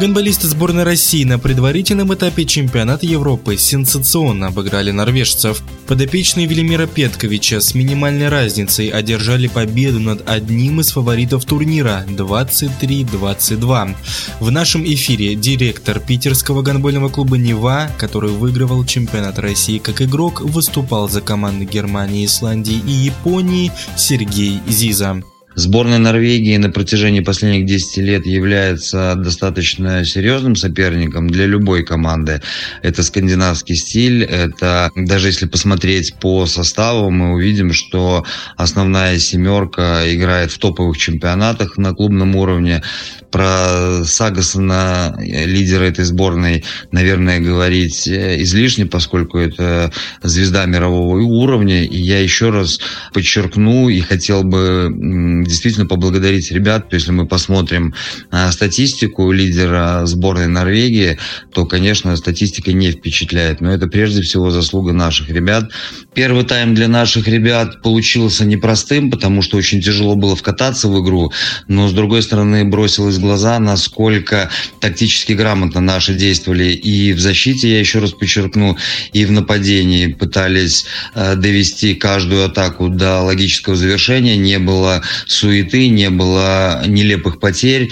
Гонболисты сборной России на предварительном этапе чемпионата Европы сенсационно обыграли норвежцев. Подопечные Велимира Петковича с минимальной разницей одержали победу над одним из фаворитов турнира 23-22. В нашем эфире директор питерского гонбольного клуба «Нева», который выигрывал чемпионат России как игрок, выступал за команды Германии, Исландии и Японии Сергей Зиза. Сборная Норвегии на протяжении последних 10 лет является достаточно серьезным соперником для любой команды. Это скандинавский стиль, это даже если посмотреть по составу, мы увидим, что основная семерка играет в топовых чемпионатах на клубном уровне. Про Сагасона, лидера этой сборной, наверное, говорить излишне, поскольку это звезда мирового уровня. И я еще раз подчеркну и хотел бы действительно поблагодарить ребят. Если мы посмотрим а, статистику лидера сборной Норвегии, то, конечно, статистика не впечатляет. Но это прежде всего заслуга наших ребят. Первый тайм для наших ребят получился непростым, потому что очень тяжело было вкататься в игру. Но, с другой стороны, бросилось в глаза, насколько тактически грамотно наши действовали и в защите, я еще раз подчеркну, и в нападении пытались э, довести каждую атаку до логического завершения. Не было суеты, не было нелепых потерь,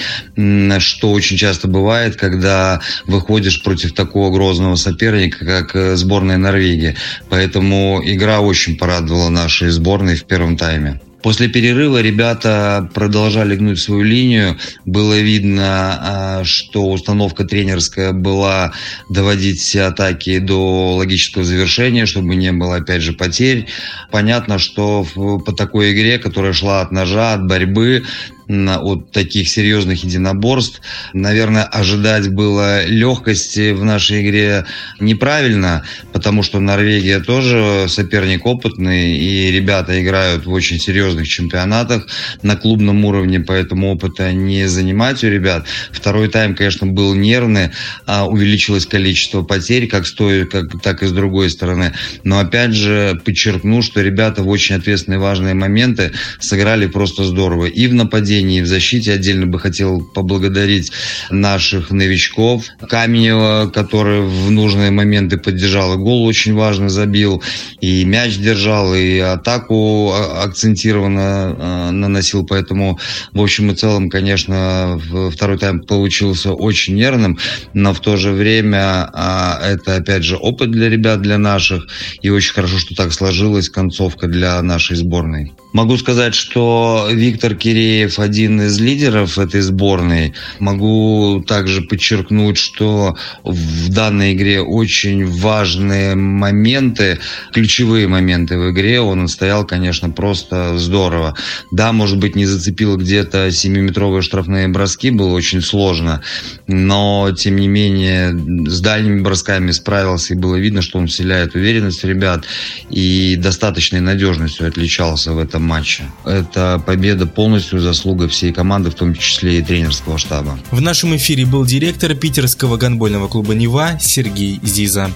что очень часто бывает, когда выходишь против такого грозного соперника, как э, сборная Норвегии. Поэтому игра очень порадовала нашей сборной в первом тайме. После перерыва ребята продолжали гнуть свою линию. Было видно, а, что установка тренерская была доводить все атаки до логического завершения, чтобы не было, опять же, потерь. Понятно, что по такой игре, которая шла от ножа, от борьбы, от таких серьезных единоборств. Наверное, ожидать было легкости в нашей игре неправильно, потому что Норвегия тоже соперник опытный, и ребята играют в очень серьезных чемпионатах на клубном уровне, поэтому опыта не занимать у ребят. Второй тайм, конечно, был нервный, а увеличилось количество потерь, как с той, как, так и с другой стороны. Но опять же подчеркну, что ребята в очень ответственные важные моменты сыграли просто здорово. И в нападении, нападении и в защите. Отдельно бы хотел поблагодарить наших новичков. Каменева, который в нужные моменты поддержал и гол очень важно забил, и мяч держал, и атаку акцентированно э, наносил. Поэтому, в общем и целом, конечно, второй тайм получился очень нервным, но в то же время а, это, опять же, опыт для ребят, для наших, и очень хорошо, что так сложилась концовка для нашей сборной. Могу сказать, что Виктор Киреев один из лидеров этой сборной. Могу также подчеркнуть, что в данной игре очень важные моменты, ключевые моменты в игре. Он стоял, конечно, просто здорово. Да, может быть, не зацепил где-то 7-метровые штрафные броски, было очень сложно. Но, тем не менее, с дальними бросками справился, и было видно, что он вселяет уверенность в ребят и достаточной надежностью отличался в этом этом матче. Это победа полностью заслуга всей команды, в том числе и тренерского штаба. В нашем эфире был директор питерского гонбольного клуба «Нева» Сергей Зиза.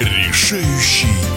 Решающий